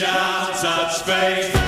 reach out, touch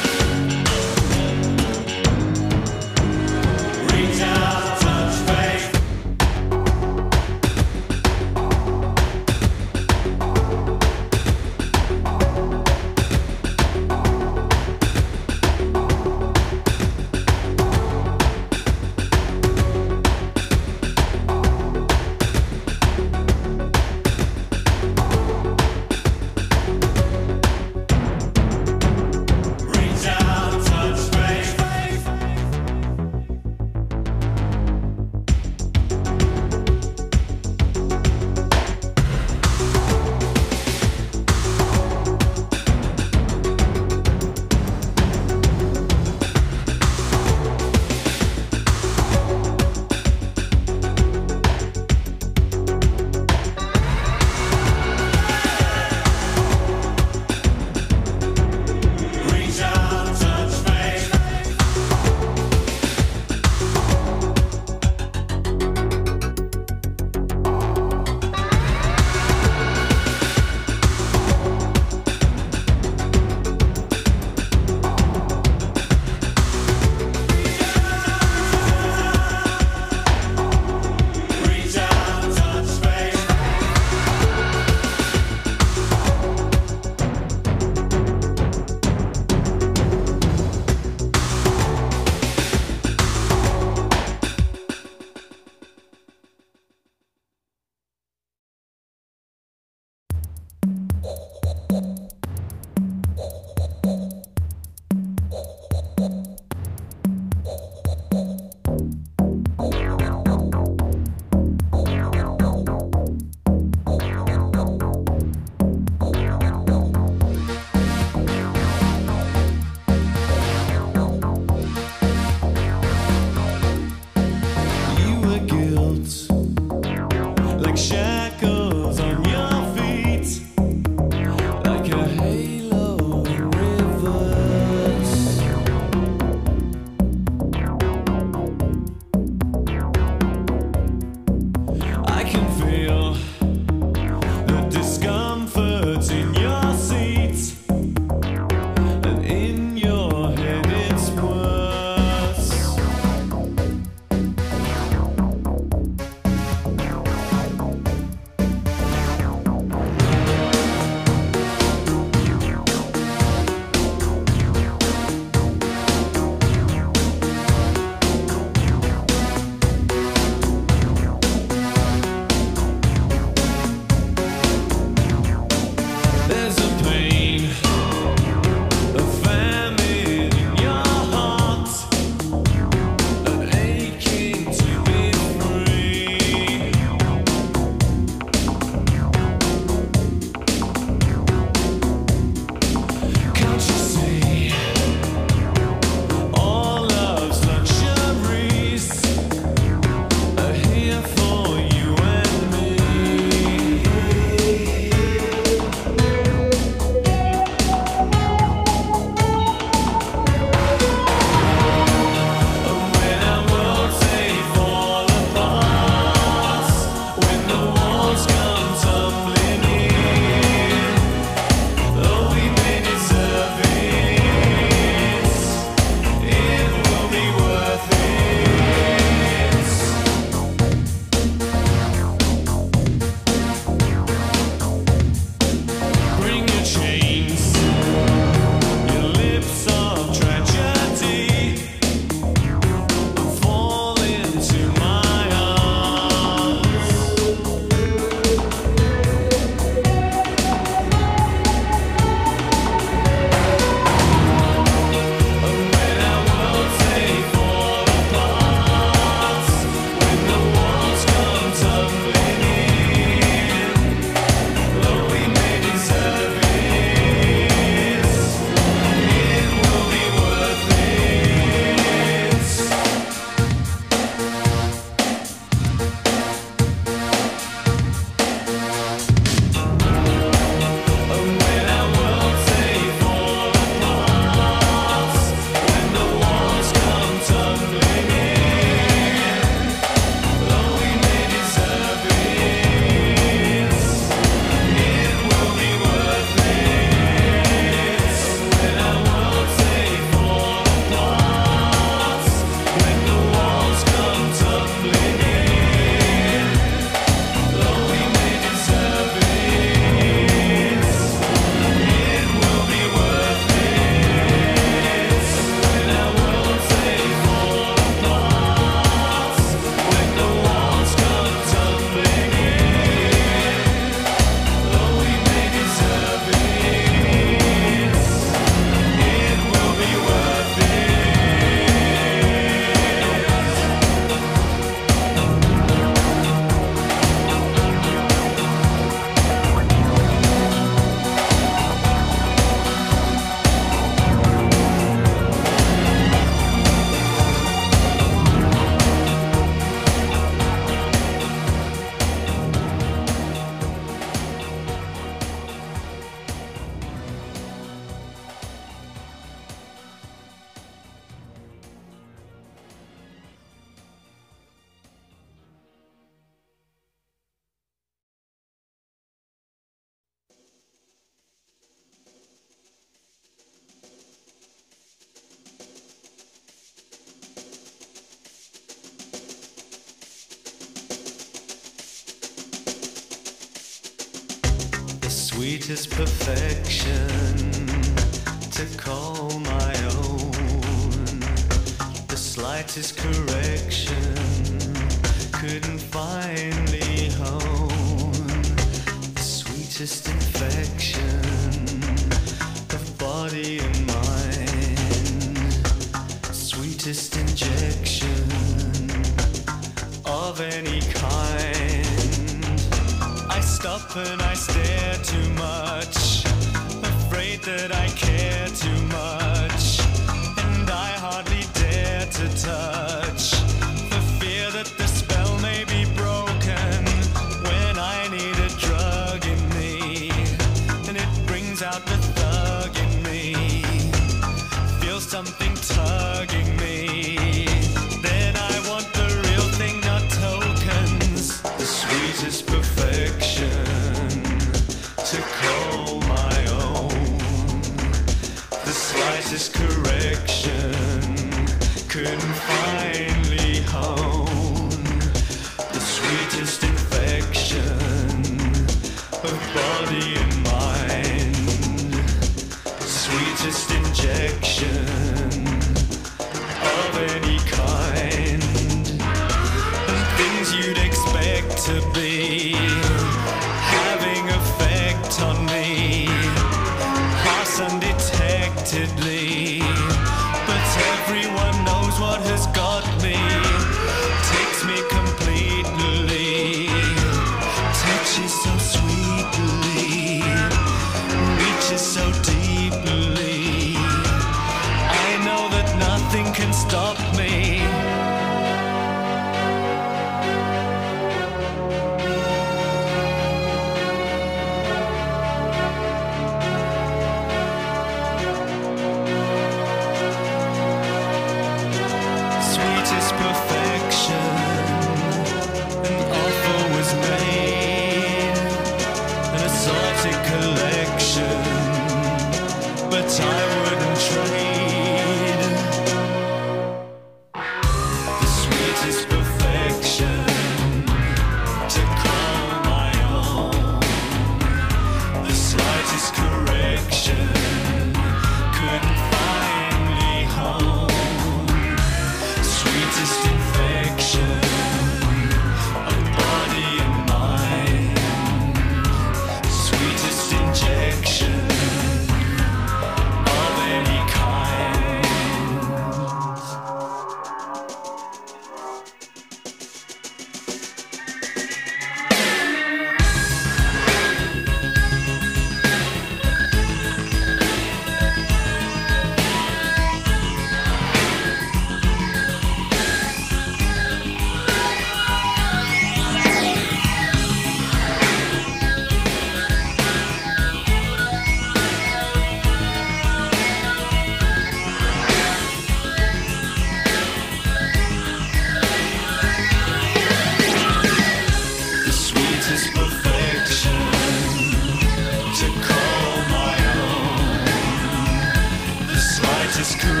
is cruel.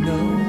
No,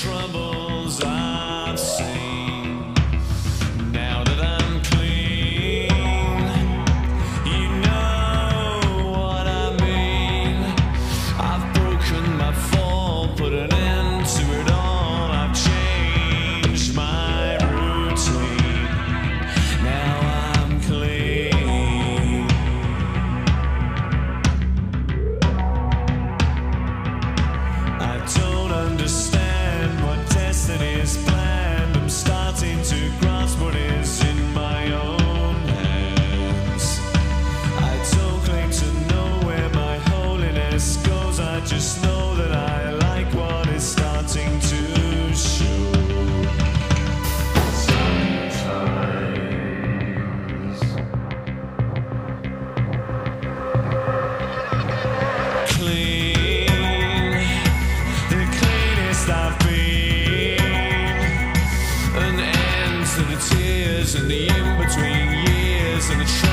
troubles tears and the in between years and the